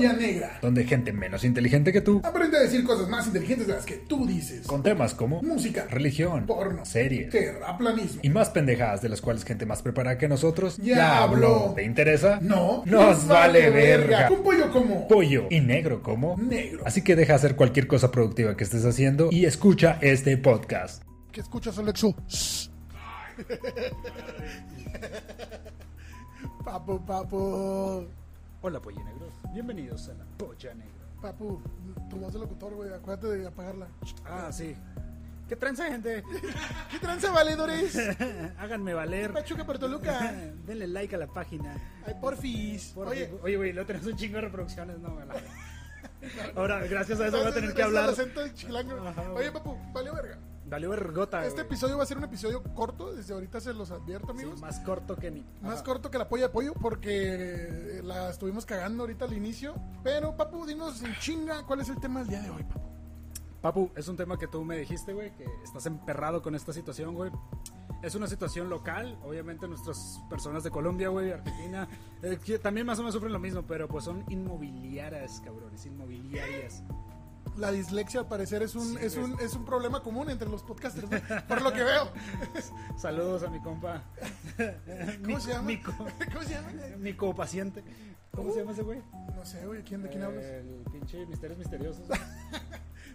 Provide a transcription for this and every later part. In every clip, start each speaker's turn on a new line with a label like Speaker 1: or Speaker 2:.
Speaker 1: Negra,
Speaker 2: donde gente menos inteligente que tú,
Speaker 1: aprende a decir cosas más inteligentes de las que tú dices.
Speaker 2: con temas como
Speaker 1: Música,
Speaker 2: religión,
Speaker 1: porno,
Speaker 2: series
Speaker 1: terraplanismo.
Speaker 2: y más pendejadas de las cuales gente más preparada que nosotros
Speaker 1: Ya habló.
Speaker 2: ¿Te interesa?
Speaker 1: No,
Speaker 2: Nos vale verga.
Speaker 1: Un pollo como
Speaker 2: Pollo y negro como
Speaker 1: negro.
Speaker 2: Así que deja hacer cualquier cosa productiva que estés haciendo y escucha este podcast.
Speaker 1: ¿Qué escuchas, Alexo? papu, papu.
Speaker 3: Hola, Pollo Negros. Bienvenidos a la Polla Negra.
Speaker 1: Papu, tu voz de locutor, güey. Acuérdate de apagarla.
Speaker 3: Ah, sí. ¿Qué tranza, gente?
Speaker 1: ¿Qué tranza, valedores?
Speaker 3: Háganme valer.
Speaker 1: Pachuca por Toluca.
Speaker 3: Denle like a la página.
Speaker 1: Ay, porfis.
Speaker 3: Por-
Speaker 1: Oye,
Speaker 3: Oye, güey, lo tenemos un chingo de reproducciones, no, güey, Ahora, gracias a eso voy a tener que hablar.
Speaker 1: acento de. Oye, papu, vale verga.
Speaker 3: Valió vergota,
Speaker 1: Este
Speaker 3: güey.
Speaker 1: episodio va a ser un episodio corto, desde ahorita se los advierto,
Speaker 3: Sí,
Speaker 1: amigos.
Speaker 3: más corto que mi.
Speaker 1: Más
Speaker 3: Ajá.
Speaker 1: corto que la polla de pollo porque la estuvimos cagando ahorita al inicio. Pero, papu, dinos en chinga cuál es el tema del día de hoy, papu.
Speaker 3: Papu, es un tema que tú me dijiste, güey, que estás emperrado con esta situación, güey. Es una situación local, obviamente nuestras personas de Colombia, güey, Argentina, eh, que también más o menos sufren lo mismo, pero pues son inmobiliarias, cabrones, inmobiliarias.
Speaker 1: La dislexia al parecer es un,
Speaker 3: Sí,
Speaker 1: es un, es un problema común entre los podcasters, ¿no? por lo que veo.
Speaker 3: Saludos a mi compa.
Speaker 1: ¿Cómo
Speaker 3: Mi-
Speaker 1: se llama?
Speaker 3: Mi, co-
Speaker 1: ¿Cómo se llama?
Speaker 3: mi copaciente. ¿Cómo se llama ese güey?
Speaker 1: No sé, güey, ¿quién, ¿de quién hablas?
Speaker 3: El pinche Misterios Misteriosos.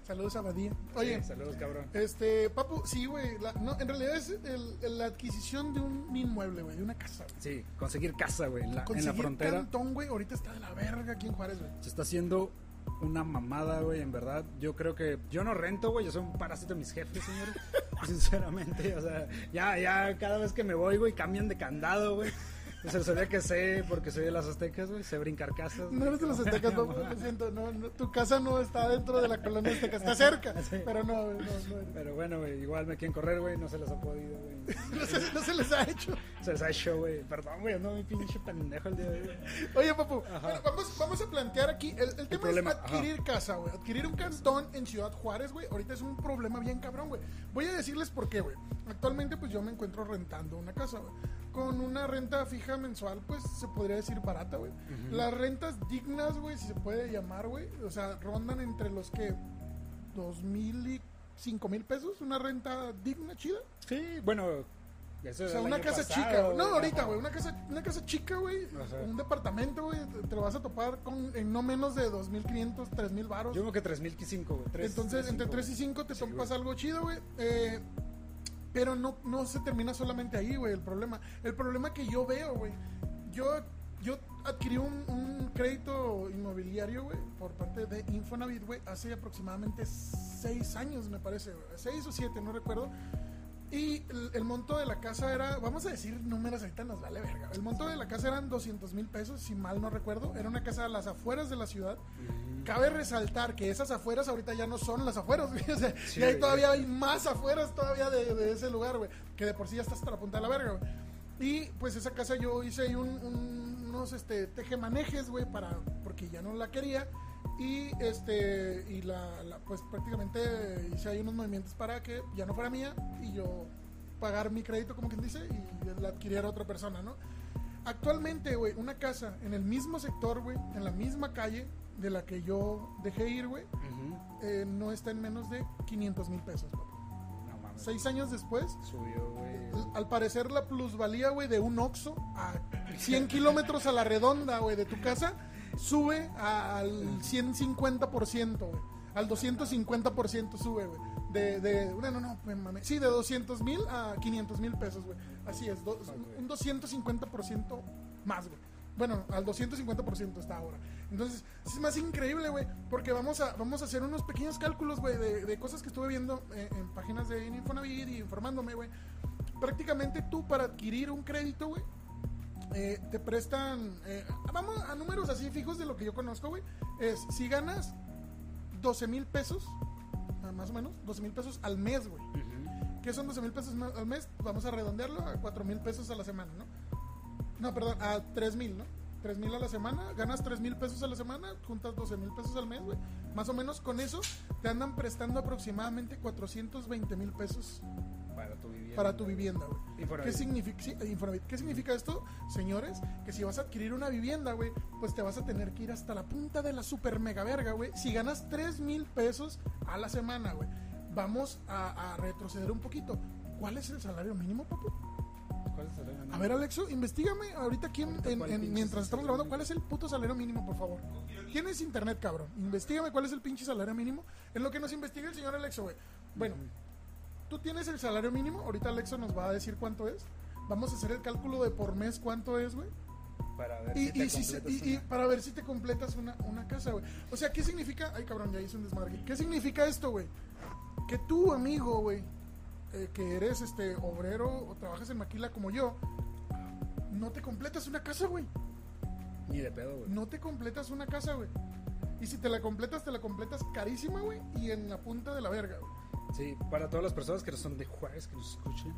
Speaker 1: Saludos a Badía. Oye,
Speaker 3: Sí, saludos, cabrón.
Speaker 1: este, papu, sí, güey, no, en realidad es el- el- la adquisición de un inmueble, güey, de una casa.
Speaker 3: Sí, conseguir casa, güey, en la, la
Speaker 1: Conseguir
Speaker 3: frontera.
Speaker 1: cantón, güey, ahorita está de la verga aquí en Juárez, güey.
Speaker 3: Se está haciendo una mamada, güey, en verdad. Yo creo que yo no rento, güey, yo soy un parásito de mis jefes, señores. Sinceramente, o sea, ya, ya cada vez que me voy, güey, cambian de candado, güey. O sea, sabía que sé, porque soy de las aztecas, güey, sé brincar casas.
Speaker 1: No eres de los aztecas, papu, lo siento, no, no, tu casa no está dentro de la colonia azteca, está cerca,
Speaker 3: Sí.
Speaker 1: pero no, güey, no, no.
Speaker 3: Pero bueno, güey, igual me quieren correr, güey, no se les ha podido, güey.
Speaker 1: No se, no se les ha hecho.
Speaker 3: Se les ha hecho, güey. Perdón, güey, no, mi pinche pendejo el día de hoy.
Speaker 1: Oye, papu, bueno, vamos, vamos a plantear aquí. El, el tema
Speaker 3: problema,
Speaker 1: es adquirir casa, güey. Adquirir un cantón en Ciudad Juárez, güey. Ahorita es un problema bien cabrón, güey. Voy a decirles por qué, güey. Actualmente, pues yo me encuentro rentando una casa, güey. Con una renta fija mensual, pues se podría decir barata, güey. Las rentas dignas, güey, si se puede llamar, güey. O sea, rondan entre los que. Dos mil y cinco mil pesos. Una renta digna, chida.
Speaker 3: Sí, bueno. Eso
Speaker 1: O sea, una casa
Speaker 3: pasado,
Speaker 1: chica, güey. No, ahorita, güey. Una casa, una casa chica, güey. Un departamento, güey. Te, lo vas a topar con en no menos de 2.500, 3.000 varos.
Speaker 3: Yo creo que 3005, güey.
Speaker 1: Entonces, entre
Speaker 3: cinco,
Speaker 1: 3 y 5 te
Speaker 3: Sí,
Speaker 1: topas
Speaker 3: güey.
Speaker 1: algo chido, güey. Eh, pero no, no se termina solamente ahí, güey, el problema. El problema que yo veo, güey. Yo, yo adquirí un, un crédito inmobiliario, güey, por parte de Infonavit, güey, hace aproximadamente 6 años, me parece, güey. 6 o 7, no recuerdo. Y el, el monto de la casa era, vamos a decir números, ahorita nos vale verga. El monto de la casa eran 200 mil pesos, si mal no recuerdo. Era una casa a las afueras de la ciudad. Cabe resaltar que esas afueras ahorita ya no son las afueras, güey. O sea,
Speaker 3: Sí,
Speaker 1: hay
Speaker 3: güey.
Speaker 1: todavía hay más afueras todavía de, de ese lugar, güey. Que de por sí ya está hasta la punta de la verga, güey. Y pues esa casa yo hice ahí un- un- unos este, tejemanejes, güey, para, porque ya no la quería. Y este, y la, la- pues prácticamente hice ahí unos movimientos para que ya no fuera mía y yo pagar mi crédito, como quien dice, y la adquiriera otra persona, ¿no? Actualmente, güey, una casa en el mismo sector, güey, en la misma calle de la que yo dejé ir, güey,
Speaker 3: Ujú.
Speaker 1: eh, no está en menos de 500 mil pesos, papá.
Speaker 3: No mames.
Speaker 1: Seis años después,
Speaker 3: Subió, güey.
Speaker 1: al- al parecer la plusvalía, güey, de un Oxxo a 100 kilómetros a la redonda, güey, de tu casa, sube al 150%, güey. Al 250% sube, güey. De, de, no, no, no, me mamé. Sí, de 200 mil a 500 mil pesos, güey. Así es, do- un 250% más, güey. Bueno, al 250% está ahora. Entonces, es más increíble, güey, porque vamos a, vamos a hacer unos pequeños cálculos, güey, de, de cosas que estuve viendo eh, en páginas de Infonavit y informándome, güey. Prácticamente tú para adquirir un crédito, güey, eh, te prestan, eh, vamos a números así fijos de lo que yo conozco, güey, es si ganas 12 mil pesos, ah, más o menos, 12 mil pesos al mes, güey.
Speaker 3: Ujú.
Speaker 1: ¿Qué son 12 mil pesos al mes? Vamos a redondearlo a 4 mil pesos a la semana, ¿no? No, perdón, a 3 mil, ¿no? 3 mil a la semana, ganas 3 mil pesos a la semana, juntas 12 mil pesos al mes, güey. Más o menos con eso te andan prestando aproximadamente 420 mil pesos
Speaker 3: Para tu vivienda.
Speaker 1: para tu vivienda, güey. ¿Qué significa, sí. ¿Qué significa esto, señores? Que si vas a adquirir una vivienda, güey, pues te vas a tener que ir hasta la punta de la super mega verga, güey. Si ganas 3 mil pesos a la semana, güey, vamos a, a retroceder un poquito. ¿Cuál es el salario mínimo, papu?
Speaker 3: ¿Cuál es el salario
Speaker 1: A ver, Alexo, investigame ahorita aquí en- en-
Speaker 3: ¿cuál
Speaker 1: en- mientras estamos grabando,
Speaker 3: mínimo?
Speaker 1: ¿cuál es el puto salario mínimo, por favor? Tienes internet, cabrón. Investígame cuál es el pinche salario mínimo. En lo que nos investiga el señor Alexo, güey. Bueno, tú tienes el salario mínimo. Ahorita Alexo nos va a decir cuánto es. Vamos a hacer el cálculo de por mes cuánto es, güey.
Speaker 3: Para ver
Speaker 1: Y,
Speaker 3: si te
Speaker 1: y si y- y para ver si te completas una, una casa, güey. O sea, ¿qué significa? Ay, cabrón, ya hice un desmadre. ¿Qué significa esto, güey? Que tú, amigo, güey, eh, que eres este obrero o trabajas en maquila como yo, no te completas una casa, güey.
Speaker 3: Ni de pedo, güey.
Speaker 1: No te completas una casa, güey. Y si te la completas, te la completas carísima, güey, y en la punta de la verga, güey.
Speaker 3: Sí, para todas las personas que no son de Juárez, que nos escuchen.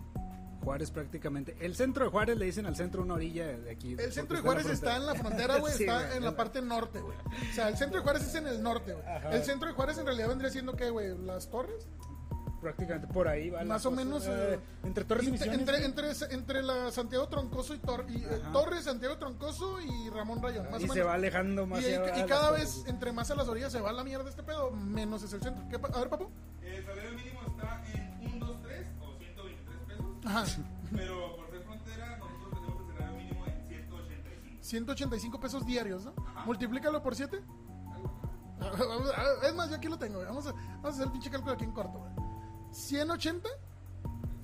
Speaker 3: Juárez prácticamente. El centro de Juárez le dicen al centro una orilla de aquí.
Speaker 1: El centro de Juárez está en la frontera, güey,
Speaker 3: Sí,
Speaker 1: está
Speaker 3: güey.
Speaker 1: en la parte norte, güey. O sea, el centro de Juárez es en el norte, güey.
Speaker 3: Ajá.
Speaker 1: El centro de Juárez en realidad vendría siendo, ¿qué, güey? ¿Las torres?
Speaker 3: Prácticamente por ahí va.
Speaker 1: Más o
Speaker 3: cosa.
Speaker 1: menos,
Speaker 3: Eh, entre Torres y
Speaker 1: Entre,
Speaker 3: Misiones.
Speaker 1: entre, entre, entre la Santiago Troncoso y, Tor- y, eh. Torres, Santiago Troncoso y Ramón Rayón. Más
Speaker 3: y
Speaker 1: o
Speaker 3: se
Speaker 1: menos.
Speaker 3: va alejando más.
Speaker 1: y, y
Speaker 3: a
Speaker 1: cada vez, entre más a las orillas se va la mierda este pedo, menos es el centro. ¿Qué pa- a ver, papu.
Speaker 4: El salario mínimo está en 1, 2, 3 o 123 pesos.
Speaker 1: Ajá.
Speaker 4: Pero por ser frontera, nosotros tenemos el salario mínimo en 185.
Speaker 1: 185 pesos diarios, ¿no?
Speaker 4: Ajá.
Speaker 1: Multiplícalo por 7. Es más, yo aquí lo tengo, güey. Vamos a, vamos a hacer el pinche cálculo aquí en corto, güey. 180,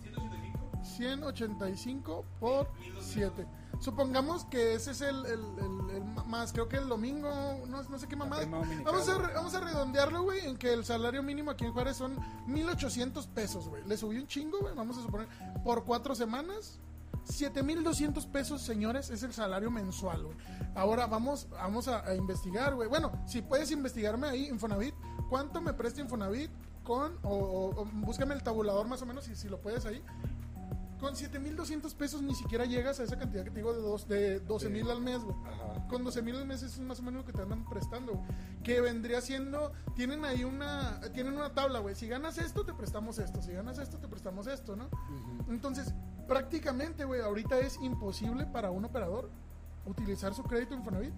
Speaker 4: 185.
Speaker 1: 185 por 7. Supongamos que ese es el, el- el- el ma- más, creo que el domingo, no, no sé qué mamada. Vamos a, re- vamos a redondearlo, güey, en que el salario mínimo aquí en Juárez son 1800 pesos, güey. Le subí un chingo, güey, vamos a suponer, por cuatro semanas. 7200 pesos, señores, es el salario mensual, güey. Ahora vamos, vamos a, a investigar, güey. Bueno, si puedes investigarme ahí, Infonavit, ¿cuánto me presta Infonavit con, o, o- o búscame el tabulador más o menos, si, si lo puedes ahí. Con 7200 pesos ni siquiera llegas a esa cantidad que te digo de, dos, de 12 mil al mes, güey.
Speaker 3: Ajá.
Speaker 1: Con 12 mil al mes es más o menos lo que te andan prestando, güey. Que vendría siendo, tienen ahí una, tienen una tabla, güey. Si ganas esto, te prestamos esto. Si ganas esto, te prestamos esto, ¿no? Entonces, prácticamente, güey, ahorita es imposible para un operador utilizar su crédito Infonavit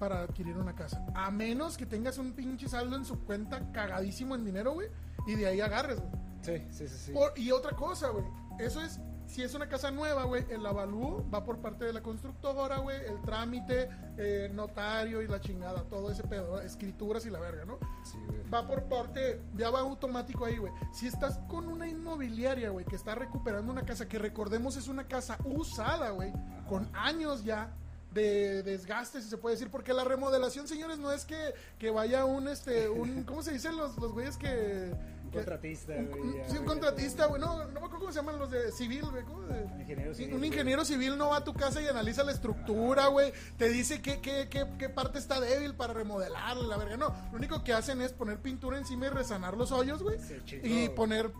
Speaker 1: para adquirir una casa. A menos que tengas un pinche saldo en su cuenta cagadísimo en dinero, güey, y de ahí agarres, güey.
Speaker 3: Sí, sí, sí. sí.
Speaker 1: Por- y otra cosa, güey. Eso es, si es una casa nueva, güey, el avalúo va por parte de la constructora, güey, el trámite, eh, notario y la chingada, todo ese pedo, ¿verdad? escrituras y la verga, ¿no?
Speaker 3: Sí, güey.
Speaker 1: Va por parte, ya va automático ahí, güey. Si estás con una inmobiliaria, güey, que está recuperando una casa, que recordemos es una casa usada, güey, con años ya de desgaste, si se puede decir, porque la remodelación, señores, no es que, que vaya un, este, un, ¿cómo se dicen los, los güeyes que...
Speaker 3: Contratista, güey.
Speaker 1: sí, un
Speaker 3: güey,
Speaker 1: contratista, güey, no, no me acuerdo cómo se llaman los de civil, güey, ¿cómo de-
Speaker 3: Un ingeniero civil,
Speaker 1: un
Speaker 3: güey.
Speaker 1: ingeniero civil no va a tu casa y analiza la estructura, güey. Te dice qué, qué, qué, qué parte está débil para remodelarla, la verga. No, lo único que hacen es poner pintura encima y resanar los hoyos, güey.
Speaker 3: Se chingó,
Speaker 1: Y
Speaker 3: güey.
Speaker 1: poner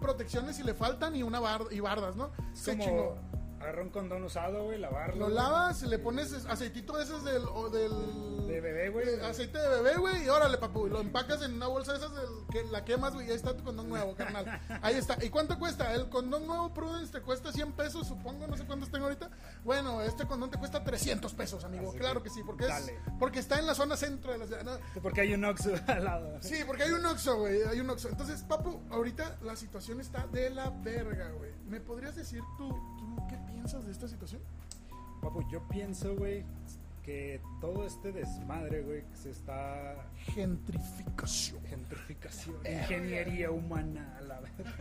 Speaker 1: protecciones si le faltan y una bar y bardas, ¿no? Se
Speaker 3: como
Speaker 1: chingó.
Speaker 3: agarrar un condón usado, güey, lavarlo.
Speaker 1: Lo
Speaker 3: güey.
Speaker 1: lavas, le pones aceitito de esos del... o del
Speaker 3: De bebé, güey.
Speaker 1: aceite de bebé, güey, y órale, papu, lo empacas en una bolsa de esas que la quemas, güey, y ahí está tu condón nuevo, carnal. Ahí está. ¿Y cuánto cuesta? El condón nuevo Prudence te cuesta 100 pesos, supongo, no sé cuántos tengo ahorita. Bueno, este condón te cuesta 300 pesos, amigo.
Speaker 3: Así
Speaker 1: claro
Speaker 3: que,
Speaker 1: que sí, porque es porque está en la zona centro de la ciudad. ¿no?
Speaker 3: Porque hay un Oxxo al lado.
Speaker 1: Sí, porque hay un Oxxo, güey, hay un Oxxo. Entonces, papu, ahorita la situación está de la verga, güey. ¿Me podrías decir tú, tú qué piensas de esta situación?
Speaker 3: Papu, yo pienso, güey, que todo este desmadre, güey, que se está
Speaker 1: Gentrificación.
Speaker 3: gentrificación, ingeniería humana, a la verdad.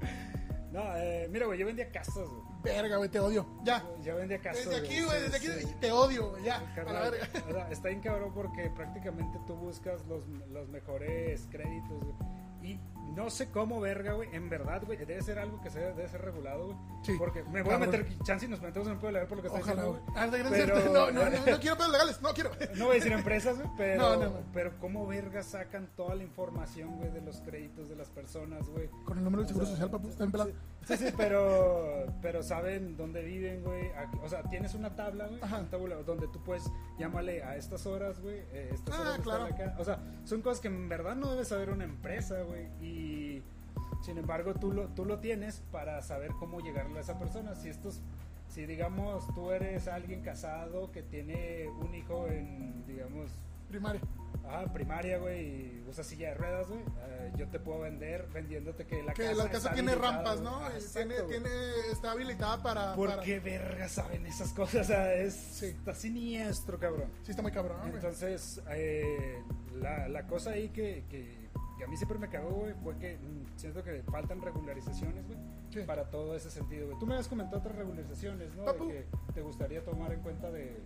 Speaker 3: No, eh, mira, güey, yo vendía casas, güey.
Speaker 1: Verga, güey, te odio. Ya.
Speaker 3: Yo vendía casas.
Speaker 1: Desde aquí, güey, desde aquí
Speaker 3: Sí,
Speaker 1: te odio, güey, ya. A la
Speaker 3: Carnal,
Speaker 1: verga.
Speaker 3: o sea, está bien cabrón porque prácticamente tú buscas los, los mejores créditos, güey. Y no sé cómo, verga, güey. En verdad, güey, debe ser algo que se debe ser regulado, güey.
Speaker 1: Sí.
Speaker 3: Porque me voy a meter chance y nos metemos en un pedo legal por lo que está
Speaker 1: Ojalá,
Speaker 3: diciendo,
Speaker 1: güey.
Speaker 3: Pero-.
Speaker 1: No, no, no, no quiero pedos legales, no quiero.
Speaker 3: No voy a decir empresas, güey, pero,
Speaker 1: No, no, no.
Speaker 3: pero cómo verga sacan toda la información, güey, de los créditos de las personas, güey.
Speaker 1: Con el número del seguro
Speaker 3: sea,
Speaker 1: social, papu, está en pelado.
Speaker 3: Sí, sí, pero, pero saben dónde viven, güey. O sea, tienes una tabla, güey, un tabulador donde tú puedes llámale a estas horas, güey. eh, estas
Speaker 1: Ah,
Speaker 3: horas
Speaker 1: claro.
Speaker 3: acá. O sea, son cosas que en verdad no debe saber una empresa, güey. Y Sin embargo, tú lo, tú lo tienes para saber cómo llegarle a esa persona. Si estos, si digamos tú eres alguien casado que tiene un hijo en, digamos,
Speaker 1: Primaria.
Speaker 3: ajá, primaria, güey, y usa silla de ruedas, güey, eh, yo te puedo vender vendiéndote que la
Speaker 1: Que
Speaker 3: casa
Speaker 1: la casa tiene rampas. ¿no? Y
Speaker 3: exacto,
Speaker 1: tiene, tiene, está habilitada para.
Speaker 3: ¿Por
Speaker 1: para-
Speaker 3: qué verga saben esas cosas? O sea, es,
Speaker 1: Sí.
Speaker 3: está siniestro, cabrón.
Speaker 1: Sí, está muy cabrón.
Speaker 3: Entonces, eh, la, la cosa ahí que, que, que a mí siempre me cagó, güey, fue que mm, siento que faltan regularizaciones, güey,
Speaker 1: Sí.
Speaker 3: para todo ese sentido, güey. Tú me has comentado otras regularizaciones, ¿no?
Speaker 1: Papu.
Speaker 3: De que te gustaría tomar en cuenta de,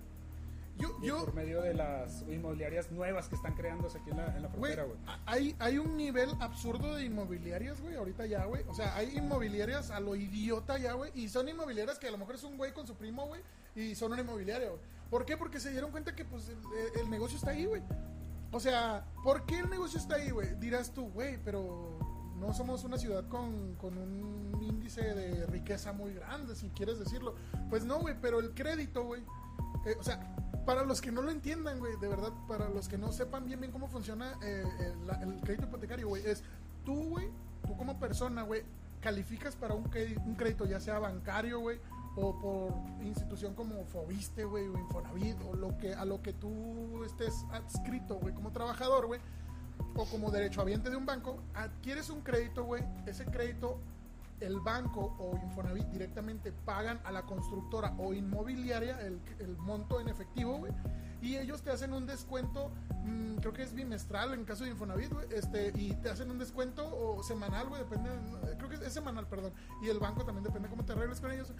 Speaker 1: Yo, yo,
Speaker 3: por medio de las inmobiliarias nuevas que están creándose aquí en la, en la
Speaker 1: Güey,
Speaker 3: frontera, güey.
Speaker 1: hay, hay un nivel absurdo de inmobiliarias, güey, ahorita ya, güey. O sea, hay inmobiliarias a lo idiota ya, güey. Y son inmobiliarias que a lo mejor es un güey con su primo, güey. Y son una inmobiliaria, güey. ¿Por qué? Porque se dieron cuenta que, pues, el, el negocio está ahí, güey. O sea, ¿por qué el negocio está ahí, güey? Dirás tú, güey, pero no somos una ciudad con, con un índice de riqueza muy grande, si quieres decirlo. Pues no, güey, pero el crédito, güey. eh, o sea, para los que no lo entiendan, güey, de verdad, para los que no sepan bien bien cómo funciona eh, el, crédito hipotecario, güey, es tú, güey, tú como persona, güey, calificas para un, un crédito, ya sea bancario, güey, o por institución como Fobiste, güey, o Infonavit, o lo que, a lo que tú estés adscrito, güey, como trabajador, güey, o como derechohabiente de un banco, adquieres un crédito, güey, ese crédito el banco o Infonavit directamente pagan a la constructora o inmobiliaria el, el monto en efectivo, güey. Y ellos te hacen un descuento, mm, creo que es bimestral en caso de Infonavit, güey. Este, y te hacen un descuento o semanal, güey, depende, creo que es semanal, perdón. Y el banco también depende cómo te arregles con ellos.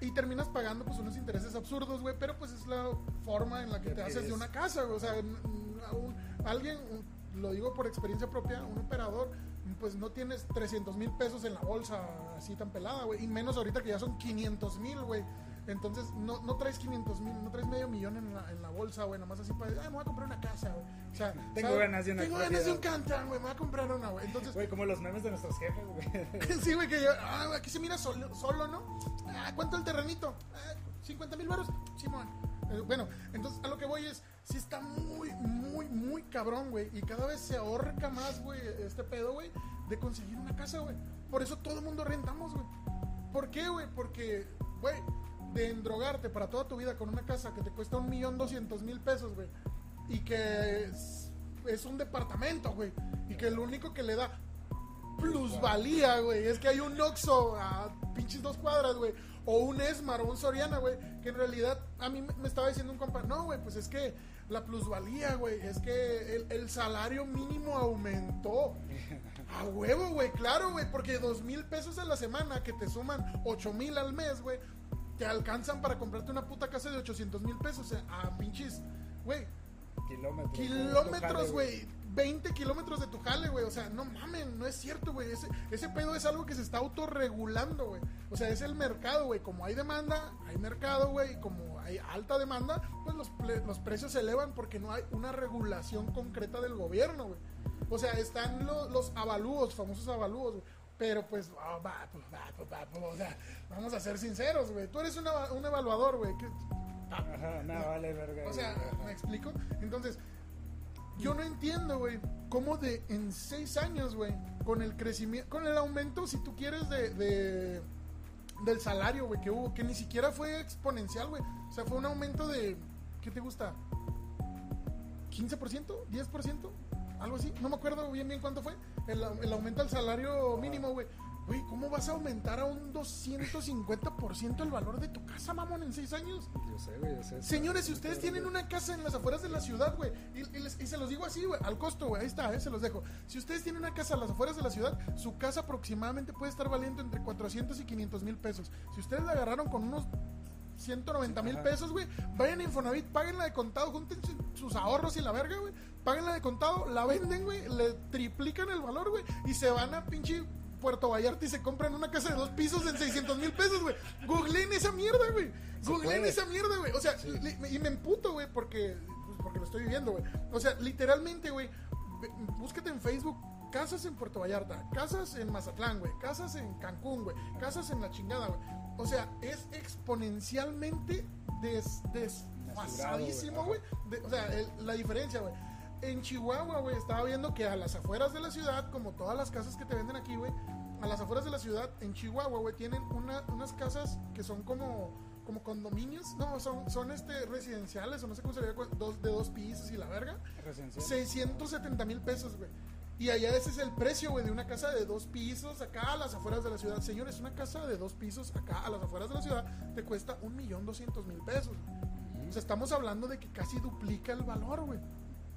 Speaker 1: Y terminas pagando pues unos intereses absurdos, güey, pero pues es la forma en la que te haces de una casa, güey. O sea, un- alguien, un- lo digo por experiencia propia, un operador, pues no tienes 300 mil pesos en la bolsa así tan pelada, güey. Y menos ahorita que ya son 500 mil, güey. Entonces no, no traes 500 mil, no traes medio millón en la, en la bolsa, güey. Nada más así para, ay, me voy a comprar una casa, güey. O sea,
Speaker 3: Tengo
Speaker 1: ¿sabes?
Speaker 3: ganas de una
Speaker 1: Tengo ganas de un. Cantan, güey. Me voy a comprar una, güey. Entonces,
Speaker 3: Güey, como los memes de nuestros jefes, güey.
Speaker 1: sí, güey, que yo, ah, aquí se mira solo, solo ¿no? Ah, ¿Cuánto el terrenito? Ah, 50 mil baros. Simón. Eh, bueno, entonces a lo que voy es, sí está muy, muy, muy cabrón, güey. Y cada vez se ahorca más, güey, este pedo, güey, de conseguir una casa, güey. Por eso todo el mundo rentamos, güey. ¿Por qué, güey? Porque, güey, de endrogarte para toda tu vida con una casa que te cuesta un millón doscientos mil pesos, güey. Y que es, es un departamento, güey. Y que lo único que le da plusvalía, güey. Es que hay un Oxxo a pinches dos cuadras, güey. O un Esmar o un Soriana, güey. Que en realidad a mí me me estaba diciendo un compa, no, güey, pues es que la plusvalía, güey. Es que el, el salario mínimo aumentó. A huevo, güey, claro, güey. Porque dos mil pesos a la semana que te suman ocho mil al mes, güey. Te alcanzan para comprarte una puta casa de 800 mil pesos. O sea, a pinches, güey,
Speaker 3: Kilómetros.
Speaker 1: kilómetros, güey. 20 kilómetros de tu jale, güey. O sea, no mamen, no es cierto, güey. Ese, ese pedo es algo que se está autorregulando, güey. O sea, es el mercado, güey. Como hay demanda, hay mercado, güey. Y como hay alta demanda, pues los, los precios se elevan porque no hay una regulación concreta del gobierno, güey. O sea, están lo- los avalúos, famosos avalúos, güey. Pero pues, ah, va, pues, va, pues, va, pues, o sea, vamos a ser sinceros, güey. Tú eres una- un evaluador, güey.
Speaker 3: Ajá, no, vale, verga.
Speaker 1: o sea. ¿me explico? Entonces, yo no entiendo, güey, cómo de en seis años, güey, con el crecimiento, con el aumento, si tú quieres, de, de- del salario, güey, que hubo, que ni siquiera fue exponencial, güey. O sea, fue un aumento de, ¿qué te gusta? ¿15%? ¿10%? Algo así. No me acuerdo bien bien cuánto fue. El, el aumento al salario mínimo, güey. Güey, ¿cómo vas a aumentar a un 250% el valor de tu casa, mamón, en seis años?
Speaker 3: Yo sé, güey, yo sé.
Speaker 1: Señores, si ustedes tienen una casa en las afueras de la ciudad, güey, y, y les- y se los digo así, güey, al costo, güey, ahí está, eh, se los dejo. Si ustedes tienen una casa a las afueras de la ciudad, su casa aproximadamente puede estar valiendo entre 400 y 500 mil pesos. Si ustedes la agarraron con unos 190 mil pesos, güey, vayan a Infonavit, páguenla de contado, junten su- sus ahorros y la verga, güey, páguenla de contado, la venden, güey, le triplican el valor, güey, y se van a pinche Puerto Vallarta y se compran una casa de dos pisos en 600 mil pesos, güey. Googleen esa mierda, güey. Googleen esa mierda, güey. O sea, li- y me emputo, güey, porque, pues, porque lo estoy viviendo, güey. O sea, literalmente, güey, búsquete en Facebook casas en Puerto Vallarta, casas en Mazatlán, güey, casas en Cancún, güey, casas en la chingada, güey. O sea, es exponencialmente des, desfasadísimo,
Speaker 3: güey.
Speaker 1: De- O sea, el- la diferencia, güey. En Chihuahua, güey, estaba viendo que a las afueras de la ciudad, como todas las casas que te venden aquí, güey, a las afueras de la ciudad, en Chihuahua, güey, tienen una- unas casas que son como, como condominios, no, son, son este, residenciales, o no sé cómo se le dos, de dos pisos y la verga.
Speaker 3: Residencial.
Speaker 1: 670 mil pesos, güey. Y allá ese es el precio, güey, de una casa de dos pisos acá a las afueras de la ciudad. Señores, una casa de dos pisos acá a las afueras de la ciudad te cuesta un millón doscientos mil pesos. O sea, estamos hablando de que casi duplica el valor, güey.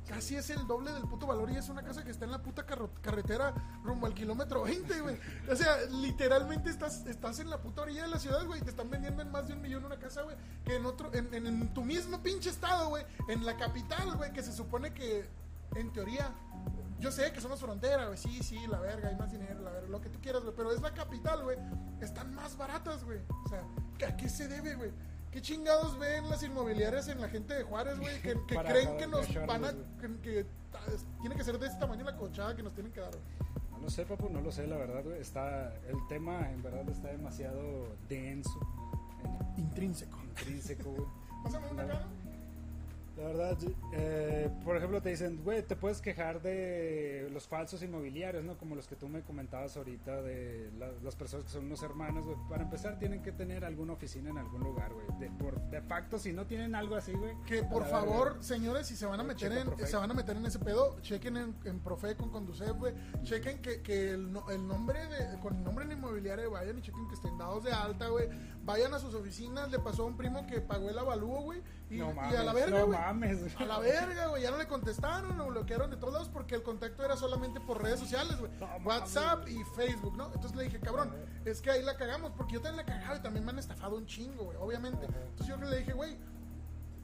Speaker 1: Casi es el doble del puto valor y es una casa que está en la puta carretera rumbo al kilómetro 20, güey. O sea, literalmente estás, estás en la puta orilla de la ciudad, güey. Te están vendiendo en más de un millón una casa, güey. Que en otro, en, en- en tu mismo pinche estado, güey. En la capital, güey. Que se supone que, en teoría, yo sé que somos frontera, güey. Sí, sí, la verga, hay más dinero, la verga, lo que tú quieras, güey. Pero es la capital, güey. Están más baratas, güey. O sea, ¿a qué se debe, güey? ¿Qué chingados ven las inmobiliarias en la gente de Juárez, güey? Que, que
Speaker 3: Para
Speaker 1: creen que nos van a. Que, tiene que ser de este tamaño la cochada que nos tienen que dar.
Speaker 3: No lo sé, papu, no lo sé, la verdad, güey. Está, el tema, en verdad, está demasiado denso, en-
Speaker 1: Intrínseco.
Speaker 3: intrínseco, güey.
Speaker 1: Pásame una cara.
Speaker 3: La verdad, eh, por ejemplo, te dicen, güey, te puedes quejar de los falsos inmobiliarios, ¿no? Como los que tú me comentabas ahorita de la- las personas que son unos hermanos, güey. Para empezar, tienen que tener alguna oficina en algún lugar, güey. De, por, de facto, si no tienen algo así, güey.
Speaker 1: Que por favor, señores, si se van a meter en
Speaker 3: Profec.
Speaker 1: se van a meter en ese pedo, chequen en, en Profe con Conducef, güey. Chequen que, que el, el nombre de con el nombre en inmobiliaria vayan y chequen que estén dados de alta, güey. Vayan a sus oficinas, le pasó a un primo que pagó el avalúo, güey, y,
Speaker 3: No
Speaker 1: y
Speaker 3: mames,
Speaker 1: a la verga,
Speaker 3: no mames.
Speaker 1: A la verga, güey, ya no le contestaron, lo bloquearon de todos lados porque el contacto era solamente por redes sociales, güey.
Speaker 3: No
Speaker 1: WhatsApp y Facebook, ¿no? Entonces le dije, cabrón, es que ahí la cagamos porque yo también la cagaba y también me han estafado un chingo, güey, obviamente.
Speaker 3: Ajá.
Speaker 1: Entonces yo le dije, güey,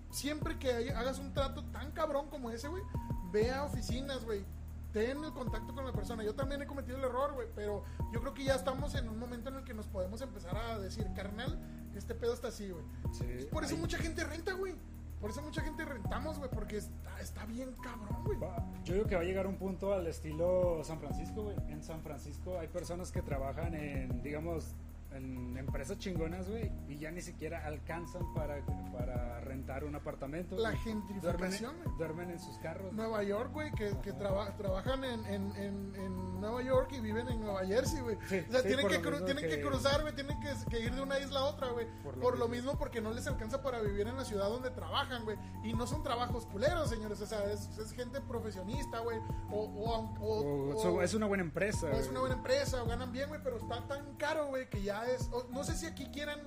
Speaker 1: siempre que hay- hagas un trato tan cabrón como ese, güey, ve a oficinas, güey. Ten el contacto con la persona. Yo también he cometido el error, güey, pero yo creo que ya estamos en un momento en el que nos podemos empezar a decir, carnal, este pedo está así, güey.
Speaker 3: Sí.
Speaker 1: Por eso
Speaker 3: Ay,
Speaker 1: mucha gente renta, güey. Por eso mucha gente rentamos, güey, porque está, está bien cabrón, güey.
Speaker 3: Va- Yo digo que va a llegar un punto al estilo San Francisco, güey. En San Francisco hay personas que trabajan en, digamos, en empresas chingonas, güey, y ya ni siquiera alcanzan para, para rentar un apartamento.
Speaker 1: La
Speaker 3: güey.
Speaker 1: gentrificación,
Speaker 3: duermen, duermen en sus carros.
Speaker 1: Nueva York, güey, que, que traba- trabajan en, en, en, en Nueva York y viven en Nueva Jersey, güey.
Speaker 3: Sí,
Speaker 1: o sea,
Speaker 3: sí,
Speaker 1: tienen, que,
Speaker 3: lo
Speaker 1: cru- tienen que...
Speaker 3: que-
Speaker 1: cruzar, güey, tienen que, que ir de una isla a otra, güey. Por,
Speaker 3: Por
Speaker 1: lo,
Speaker 3: lo
Speaker 1: mismo. porque no les alcanza para vivir en la ciudad donde trabajan, güey. Y no son trabajos culeros, señores. O sea, es, es gente profesionista, güey. O, o, o-
Speaker 3: O- so- es una buena empresa.
Speaker 1: es una buena empresa, o ganan bien, güey, pero está tan caro, güey, que ya es. no sé si aquí quieran.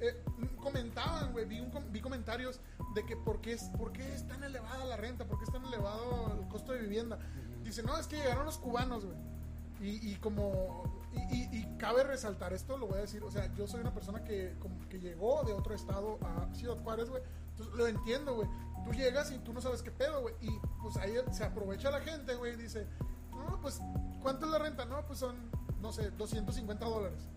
Speaker 1: eh, comentaban, güey, vi, vi comentarios de que por qué, es, por qué es tan elevada la renta, por qué es tan elevado el costo de vivienda. Dice, no, es que llegaron los cubanos, güey. Y, y como. Y, y- y cabe resaltar esto, lo voy a decir. O sea, yo soy una persona que, como que llegó de otro estado a Ciudad Juárez, güey. Entonces lo entiendo, güey. Tú llegas y tú no sabes qué pedo, güey. Y pues ahí se aprovecha la gente, güey. y Dice, no, pues, ¿cuánto es la renta? No, pues son, no sé, 250 dólares.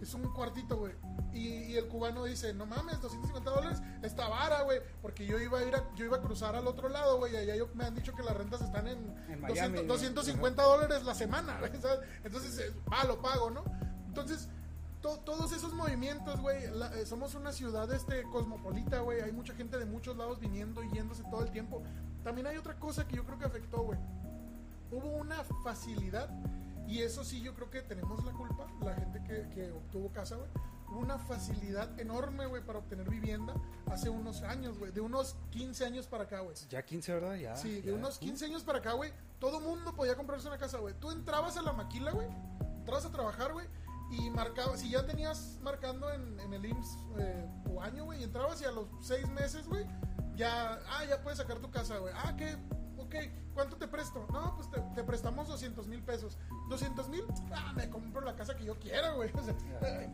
Speaker 1: Es un cuartito, güey. Y, y el cubano dice, no mames, 250 dólares está vara, güey. Porque yo iba a ir a, yo iba a cruzar al otro lado, güey. Y allá yo- me han dicho que las rentas están en,
Speaker 3: En
Speaker 1: 200
Speaker 3: Miami, ¿no?
Speaker 1: 250 dólares la semana, güey. Entonces, eh, va, lo pago, ¿no? Entonces, to- todos esos movimientos, güey, eh, somos una ciudad este, cosmopolita, güey. Hay mucha gente de muchos lados viniendo y yéndose todo el tiempo. También hay otra cosa que yo creo que afectó, güey. Hubo una facilidad, y eso sí yo creo que tenemos la culpa, la gente que, que obtuvo casa, güey. Hubo una facilidad enorme, güey, para obtener vivienda hace unos años, güey. De unos 15 años para acá, güey.
Speaker 3: Ya 15, ¿verdad? Ya.
Speaker 1: Sí, de unos 15 años para acá, güey, todo mundo podía comprarse una casa, güey. Tú entrabas a la maquila, güey, entrabas a trabajar, güey, y marcabas, si ya tenías marcando en, en el IMSS eh, tu año, güey, y entrabas y a los 6 meses, güey, ya, ah, ya puedes sacar tu casa, güey. Ah, ¿qué? Ok, ¿cuánto te presto? No, pues te, te prestamos 200 mil pesos. ¿200 mil? Ah, me compro la casa que yo quiera, güey. O sea,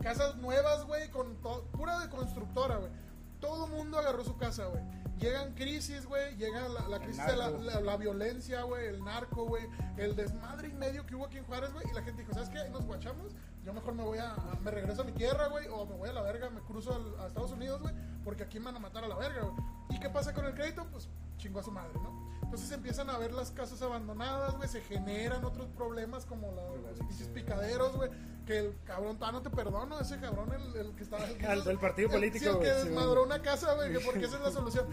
Speaker 1: casas nuevas, güey, con pura de constructora, güey. Todo mundo agarró su casa, güey. Llegan crisis, güey. Llega la, la crisis de la,
Speaker 3: narco.
Speaker 1: la- la violencia, güey. El narco, güey. El desmadre y medio que hubo aquí en Juárez, güey. Y la gente dijo, ¿sabes qué? Nos guachamos. Yo mejor me voy a... Me regreso a mi tierra, güey. O me voy a la verga. Me cruzo al- a Estados Unidos, güey. Porque aquí me van a matar a la verga, güey. ¿Y qué pasa con el crédito? Pues chingo a su madre, ¿no? Entonces empiezan a ver las casas abandonadas, güey, se generan otros problemas como la- los pinches picaderos, güey, que el cabrón, todavía no te perdono, ese cabrón, el, el que estaba... el que-
Speaker 3: partido político,
Speaker 1: sí, el que desmadró una casa, güey, que porque esa es la solución.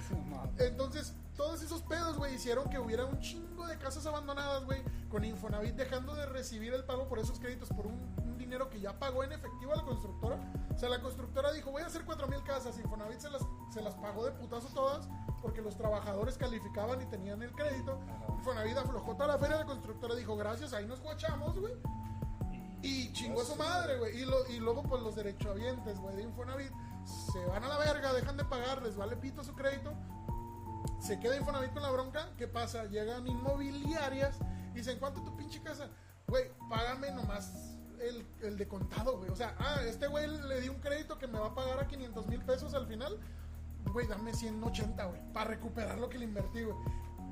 Speaker 1: Entonces, todos esos pedos, güey, hicieron que hubiera un chingo de casas abandonadas, güey, con Infonavit dejando de recibir el pago por esos créditos por un dinero que ya pagó en efectivo a la constructora. O sea, la constructora dijo, voy a hacer 4.000 casas, Infonavit se las, se las pagó de putazo todas, porque los trabajadores calificaban y tenían el crédito. Infonavit aflojó toda la feria, la constructora dijo, gracias, ahí nos guachamos, güey. Y chingó a su madre, güey. Y, lo- y luego, pues los derechohabientes, güey, de Infonavit se van a la verga, dejan de pagar, les vale pito su crédito. Se queda Infonavit con la bronca. ¿Qué pasa? Llegan inmobiliarias y dicen: ¿Cuánto tu pinche casa? Güey, págame nomás el, el de contado, güey. O sea, ah, este güey le di un crédito que me va a pagar a 500 mil pesos al final. Güey, dame 180, güey, para recuperar lo que le invertí, güey.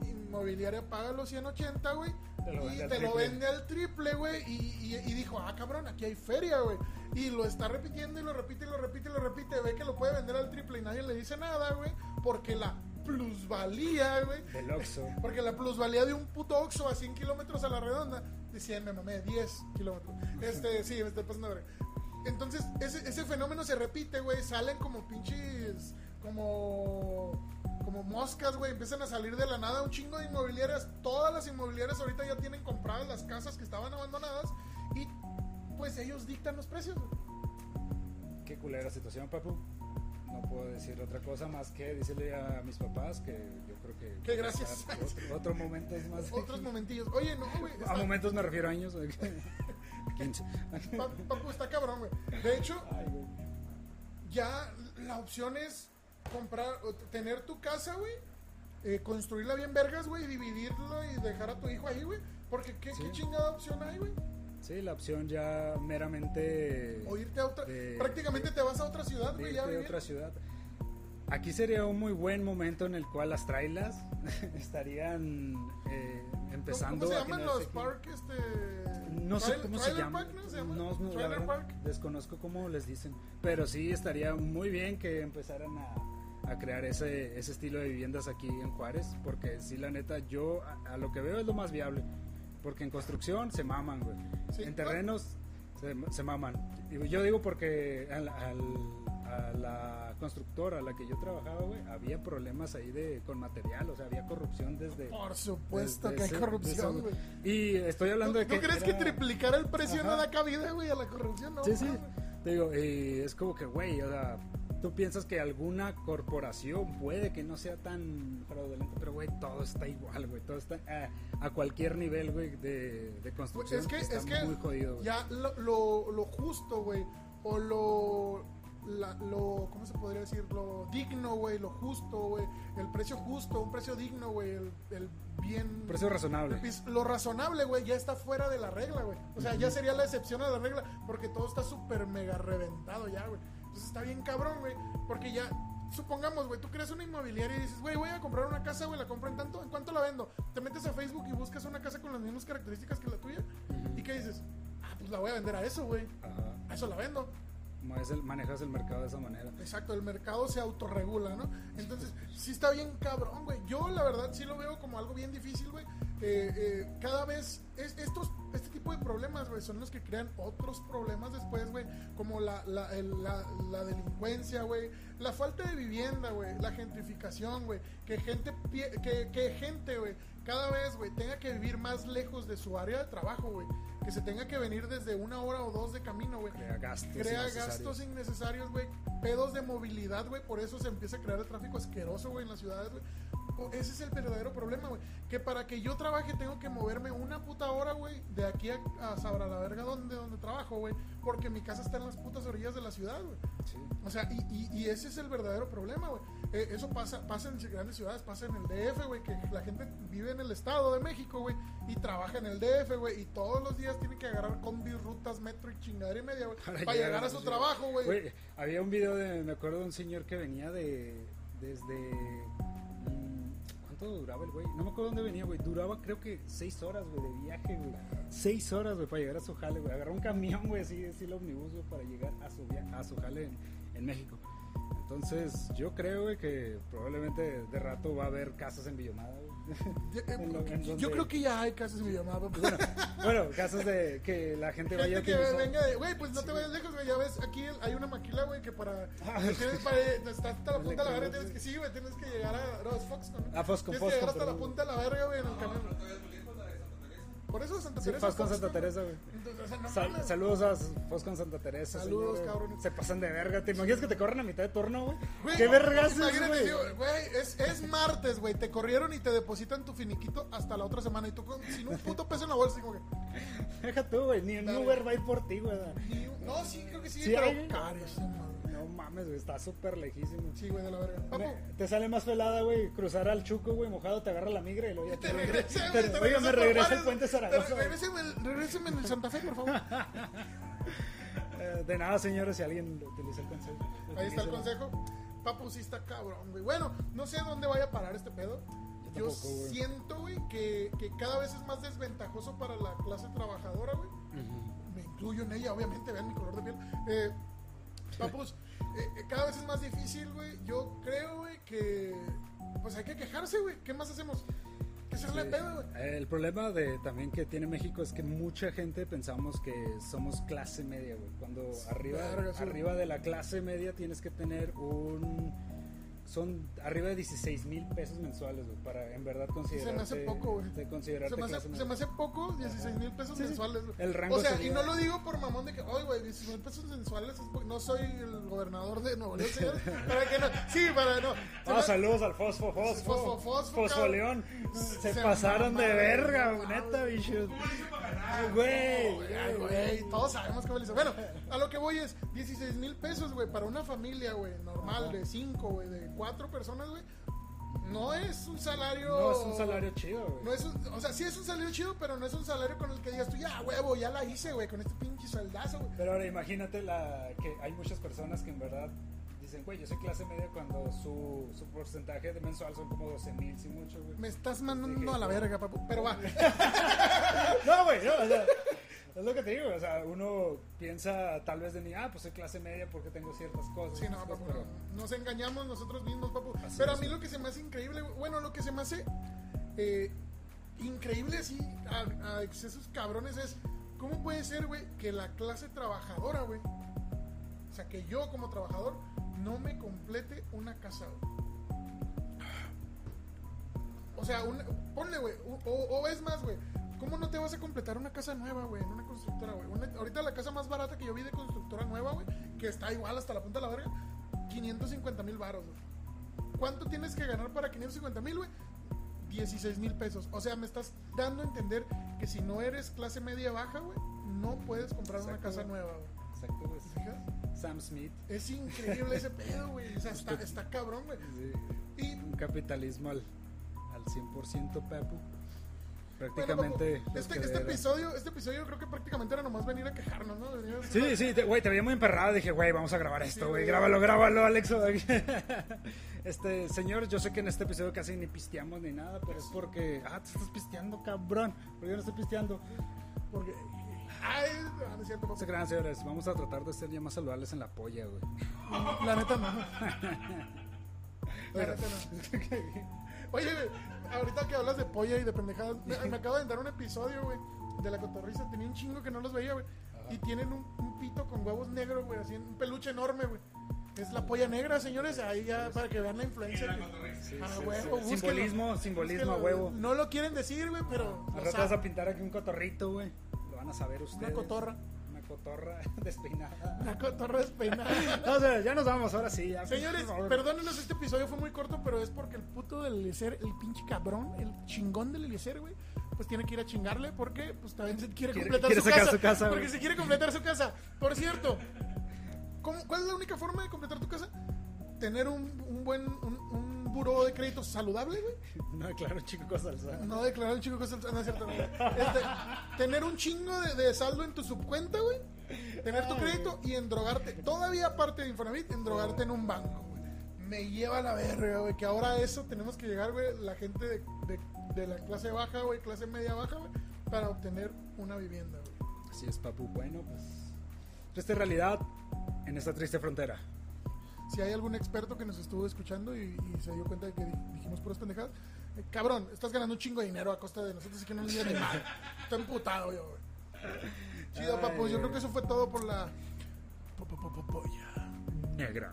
Speaker 1: Inmobiliaria paga los 180, güey. Y te lo
Speaker 3: triple.
Speaker 1: vende al triple, güey. Y, y- y dijo, ah, cabrón, aquí hay feria, güey. Y lo está repitiendo y lo repite y lo repite y lo repite. Ve que lo puede vender al triple y nadie le dice nada, güey. Porque la plusvalía, güey.
Speaker 3: Del Oxxo.
Speaker 1: Porque la plusvalía de un puto Oxxo a 100 kilómetros a la redonda, de 100 me mamé, 10 kilómetros. Este, sí, me estoy pasando de verga. Entonces, ese, ese fenómeno se repite, güey. Salen como pinches, como, como moscas, güey. Empiezan a salir de la nada un chingo de inmobiliarias. Todas las inmobiliarias ahorita ya tienen compradas las casas que estaban abandonadas. Y pues ellos dictan los precios, güey.
Speaker 3: Qué culera situación, papu. No puedo decir otra cosa más que decirle a mis papás que yo creo que.
Speaker 1: Que gracias.
Speaker 3: Otro, otro momento es más.
Speaker 1: Otros momentillos. Oye, no, güey.
Speaker 3: A momentos me refiero a años. güey. 15.
Speaker 1: pa- Papu, está cabrón, güey. De hecho,
Speaker 3: Ay, güey.
Speaker 1: ya la opción es comprar, tener tu casa, güey, eh, construirla bien vergas, güey, y dividirlo y dejar a tu hijo ahí, güey. Porque ¿qué,
Speaker 3: Sí.
Speaker 1: qué chingada opción hay, güey?
Speaker 3: Sí, la opción ya meramente.
Speaker 1: O irte a otra...
Speaker 3: de-
Speaker 1: prácticamente te vas a otra ciudad, güey,
Speaker 3: irte
Speaker 1: a
Speaker 3: otra ciudad. Aquí sería un muy buen momento en el cual las trailers estarían eh,
Speaker 1: ¿Cómo,
Speaker 3: empezando
Speaker 1: cómo se
Speaker 3: a
Speaker 1: llaman los park, este...
Speaker 3: No sé cómo se
Speaker 1: trailer
Speaker 3: llama.
Speaker 1: Park, ¿no? ¿Se llama?
Speaker 3: No, no, la verdad,
Speaker 1: Park.
Speaker 3: desconozco cómo les dicen. Pero sí estaría muy bien que empezaran a, a crear ese, ese estilo de viviendas aquí en Juárez. Porque sí, la neta, yo a, a lo que veo es lo más viable. Porque en construcción se maman, güey.
Speaker 1: Sí,
Speaker 3: en terrenos se, se maman. Y yo digo porque al- al- a la constructora a la que yo trabajaba, güey, había problemas ahí de, con material. O sea, había corrupción desde...
Speaker 1: Por supuesto
Speaker 3: desde
Speaker 1: que hay corrupción, güey.
Speaker 3: Y estoy hablando
Speaker 1: ¿Tú,
Speaker 3: de que...
Speaker 1: tú crees que triplicar el precio no
Speaker 3: Ajá.
Speaker 1: da cabida, güey, a la corrupción? No,
Speaker 3: Sí, sí. Te digo, y es como que, güey, o sea, tú piensas que alguna corporación puede que no sea tan fraudulenta, pero, güey, todo está igual, güey. Todo está a, a cualquier nivel, güey, de, de construcción.
Speaker 1: es que,
Speaker 3: está
Speaker 1: es que
Speaker 3: muy jodido, güey.
Speaker 1: ya lo, lo, lo justo, güey, o lo, la- lo, ¿cómo se podría decir? Lo digno, güey, lo justo, güey, el precio justo, un precio digno, güey, el, el bien...
Speaker 3: Precio razonable.
Speaker 1: el Lo razonable, güey, ya está fuera de la regla, güey. O sea, ya sería la excepción a la regla, porque todo está súper mega reventado ya, güey. Entonces está bien cabrón, güey, porque ya... Supongamos, güey, tú creas una inmobiliaria y dices, güey, voy a comprar una casa, güey, la compro en tanto, ¿en cuánto la vendo? Te metes a Facebook y buscas una casa con las mismas características que la tuya. ¿Y qué dices? Ah, pues la voy a vender a eso, güey. A eso la vendo.
Speaker 3: El- manejas el mercado de esa manera.
Speaker 1: Exacto, el mercado se autorregula, ¿no? Entonces, sí está bien cabrón, güey. Yo, la verdad, sí lo veo como algo bien difícil, güey. Eh, eh, cada vez, es- estos, este tipo de problemas, güey, son los que crean otros problemas después, güey. Como la, la, el- la, la delincuencia, güey. La falta de vivienda, güey. La gentrificación, güey. Que gente, que, que gente, güey, cada vez, güey, tenga que vivir más lejos de su área de trabajo, güey. Que se tenga que venir desde una hora o dos de camino, güey
Speaker 3: Crea gastos.
Speaker 1: crea
Speaker 3: innecesarios.
Speaker 1: gastos innecesarios, güey. Pedos de movilidad, güey. Por eso se empieza a crear el tráfico asqueroso, güey, en las ciudades, güey. Ese es el verdadero problema, güey. Que para que yo trabaje tengo que moverme una puta hora, güey, de aquí a, a sabrá la verga donde, donde trabajo, güey. Porque mi casa está en las putas orillas de la ciudad, güey.
Speaker 3: Sí.
Speaker 1: O sea, y, y- y ese es el verdadero problema, güey. Eh, eso pasa, pasa en grandes ciudades, pasa en el DF, güey, que la gente vive en el Estado de México, güey, y trabaja en el DF, güey, y todos los días tiene que agarrar combi, rutas, metro y chingadera y media, güey, para, llegar a su trabajo, güey.
Speaker 3: Había un video de, me acuerdo de un señor que venía de, desde, ¿cuánto duraba el güey? No me acuerdo dónde venía, güey, duraba creo que seis horas, güey, de viaje, güey, seis horas, güey, para llegar a su jale, güey, agarró un camión, güey, así, así el ómnibus, güey, para llegar a su, a su jale en México. Entonces, yo creo, güey, que probablemente de rato va a haber casas en Villomada,
Speaker 1: eh,
Speaker 3: En lo- en
Speaker 1: Yo
Speaker 3: donde-
Speaker 1: creo que ya hay casas de videollamada. papu.
Speaker 3: Bueno, bueno, casos de que la gente vaya a
Speaker 1: que venga de, güey, pues no te vayas lejos, güey, ya ves, aquí hay una maquila, güey, que para,
Speaker 3: Ah,
Speaker 1: tienes para, está hasta la punta de la verga, tienes que, sí, güey, tienes que llegar a, no, es Foxconn, ¿no?
Speaker 3: Ah, Foxconn,
Speaker 1: Tienes que llegar hasta la
Speaker 3: perdón.
Speaker 1: punta de la verga, güey, en el camión.
Speaker 4: Pero Santa Teresa.
Speaker 1: Por eso Santa
Speaker 3: Sí,
Speaker 1: Teresa.
Speaker 3: Foscon Santa. Teresa, güey.
Speaker 1: Entonces, o sea, no
Speaker 3: Sal-
Speaker 1: mames.
Speaker 3: saludos a Foscon Santa Teresa.
Speaker 1: Saludos, cabrones.
Speaker 3: Se pasan de verga. ¿Te imaginas que te corren a mitad de turno, güey? ¿Qué vergas es,
Speaker 1: Imagínate,
Speaker 3: güey?
Speaker 1: es, es martes, güey, te corrieron y te depositan tu finiquito hasta la otra semana y tú con, sin un puto peso en la bolsa, como que,
Speaker 3: Deja tú, güey. Ni un. Uber va a ir por ti, güey.
Speaker 1: no, sí, creo que sí,
Speaker 3: Sí,
Speaker 1: pero
Speaker 3: hay-
Speaker 1: güey.
Speaker 3: No mames, güey. Está súper lejísimo.
Speaker 1: Sí, güey, de la verga. Papu,
Speaker 3: Te sale más pelada, güey, cruzar al chuco, güey, mojado, te agarra la migra y luego ya
Speaker 1: te regresa, güey, te
Speaker 3: Oiga, me regresa el puente
Speaker 1: te-
Speaker 3: Zaragoza.
Speaker 1: Regréseme, en el Santa Fe, por favor.
Speaker 3: Eh, De nada, señores, si alguien utiliza el consejo.
Speaker 1: Ahí está el consejo. Papu, sí está cabrón, güey. Bueno, no sé dónde vaya a parar este pedo.
Speaker 3: Yo
Speaker 1: Yo
Speaker 3: tampoco, güey.
Speaker 1: siento, güey, que, que cada vez es más desventajoso para la clase trabajadora, güey.
Speaker 3: Ujú.
Speaker 1: Me incluyo en ella, obviamente, vean mi color de piel. Eh, papus, eh, eh, cada vez es más difícil, güey. Yo creo, güey, que pues hay que quejarse, güey. ¿Qué más hacemos? ¿Qué hacerle
Speaker 3: Sí.
Speaker 1: pedo, güey?
Speaker 3: El problema de también que tiene México es que mucha gente pensamos que somos clase media, güey. Cuando arriba,
Speaker 1: sí.
Speaker 3: arriba de la clase media tienes que tener un son arriba de 16 mil pesos mensuales, güey, para en verdad considerarte.
Speaker 1: Se me hace poco, güey. Se me, hace, se me hace poco, 16 mil pesos
Speaker 3: Sí,
Speaker 1: mensuales. güey.
Speaker 3: El rango
Speaker 1: o sea,
Speaker 3: sería-
Speaker 1: y no lo digo por mamón de que, ay, güey, 16 mil pesos mensuales, no soy el gobernador de Nuevo León, señor. para que no, sí, para no. Se
Speaker 3: Ah,
Speaker 1: me-
Speaker 3: saludos al Fosfo, Fosfo.
Speaker 1: Fosfo, Fosfo,
Speaker 3: Fosfo. León. Se,
Speaker 1: Se
Speaker 3: pasaron de verga,
Speaker 1: güey.
Speaker 3: neta, bichos.
Speaker 4: ¿Cómo le hizo para ganar?
Speaker 3: Güey,
Speaker 1: güey, todos sabemos cómo le hizo. Bueno, a lo que voy es 16 mil pesos, güey, para una familia, güey, normal, de 5, güey, de 4 personas, güey. No es un salario.
Speaker 3: No es un salario chido, güey.
Speaker 1: No es un- o sea, sí es un salario chido, pero no es un salario con el que digas tú, ya, huevo, ya la hice, güey, con este pinche sueldazo, güey.
Speaker 3: Pero ahora imagínate la, que hay muchas personas que en verdad dicen, güey, yo soy clase media cuando su, su porcentaje de mensual son como 12 mil, si mucho, güey.
Speaker 1: Me estás mandando a la verga, papu. Pero va.
Speaker 3: No, güey, no, o sea, es lo que te digo, o sea, uno piensa tal vez de mí, ah, pues soy clase media porque tengo ciertas cosas.
Speaker 1: Sí, no, papu, no. Nos engañamos nosotros mismos, papu.
Speaker 3: Así
Speaker 1: Pero
Speaker 3: es.
Speaker 1: a mí lo que se me hace increíble, bueno, lo que se me hace eh, increíble así, a, a excesos cabrones, es cómo puede ser, güey, que la clase trabajadora, güey, o sea, que yo como trabajador no me complete una casa, güey. O sea, una- ponle, güey, o, o- o es más, güey, ¿cómo no te vas a completar una casa nueva, güey, en una constructora, güey? Una- ahorita la casa más barata que yo vi de constructora nueva, güey, que está igual hasta la punta de la verga, 550 mil baros, güey. ¿Cuánto tienes que ganar para 550 mil, güey? 16 mil pesos. O sea, me estás dando a entender que si no eres clase media baja, güey, no puedes comprar una casa nueva, güey.
Speaker 3: Exacto, güey.
Speaker 1: ¿Te fijas?
Speaker 3: Sam Smith,
Speaker 1: Es increíble ese pedo, güey. O sea, está, está cabrón, güey.
Speaker 3: sí,
Speaker 1: Y
Speaker 3: un capitalismo al, al 100%, Papu. Prácticamente.
Speaker 1: este, este episodio, este episodio creo que prácticamente era nomás venir a quejarnos, ¿no? Venir a-
Speaker 3: Sí, sí, te- güey, te veía muy emperrado. Dije, güey, vamos a grabar esto, güey. Grábalo, grábalo, Alexo. Este, señor, yo sé que en este episodio casi ni pisteamos ni nada, pero es porque. Ah, te estás pisteando, cabrón. Porque yo no estoy pisteando.
Speaker 1: Porque. Ay, no, es cierto,
Speaker 3: se crean, señores. Vamos a tratar de ser ya más saludables en la polla, güey.
Speaker 1: La neta no. Oye, ahorita que hablas de polla y de pendejadas, me, me acabo de dar un episodio, güey, de la cotorriza. Tenía un chingo que no los veía, güey. Y tienen un, un pito con huevos negros, güey, así, un peluche enorme, güey. Es la polla negra, señores. Ahí ya para que vean la influencia. que- Ah,
Speaker 3: sí,
Speaker 1: huevo,
Speaker 3: sí.
Speaker 1: búsquenlo.
Speaker 3: Simbolismo, simbolismo huevo.
Speaker 1: No lo quieren decir, güey, pero.
Speaker 3: Rato vas a pintar aquí un cotorrito, güey. Lo van a saber ustedes.
Speaker 1: Una cotorra.
Speaker 3: Cotorra despeinada.
Speaker 1: Una cotorra despeinada.
Speaker 3: No, o sea, ya nos vamos, ahora sí. ya,
Speaker 1: Señores, perdónenos, este episodio fue muy corto, pero es porque el puto del Eliezer, el pinche cabrón, el chingón del Eliezer, güey, pues tiene que ir a chingarle porque pues también se quiere,
Speaker 3: Quiere-
Speaker 1: completar
Speaker 3: quiere
Speaker 1: su, casa,
Speaker 3: su casa,
Speaker 1: Porque se quiere completar su casa. Por cierto, ¿cómo- ¿cuál es la única forma de completar tu casa? Tener un, un buen, un, un buró de crédito saludable, güey.
Speaker 3: No, claro, chico, salsa.
Speaker 1: No declarar un chingo de cosas, no es cierto. Este, tener un chingo de, de saldo en tu subcuenta, güey. Tener tu crédito y endrogarte. Todavía aparte de Infonavit, endrogarte en un banco, güey. Me lleva a la verga, güey. Que ahora a eso tenemos que llegar, güey, la gente de, de- de la clase baja, güey, clase media baja, güey, para obtener una vivienda, güey.
Speaker 3: Así es, papu. Bueno, pues. Triste realidad en esta triste frontera.
Speaker 1: Si hay algún experto que nos estuvo escuchando y, se dio cuenta de que di- dijimos puras pendejadas,
Speaker 5: Cabrón, estás ganando un chingo de dinero a costa de nosotros y que no le digas mal. Estoy emputado yo, güey. Chido, papu. Yo creo que eso fue todo por la. po- po- po- polla.
Speaker 6: Negra.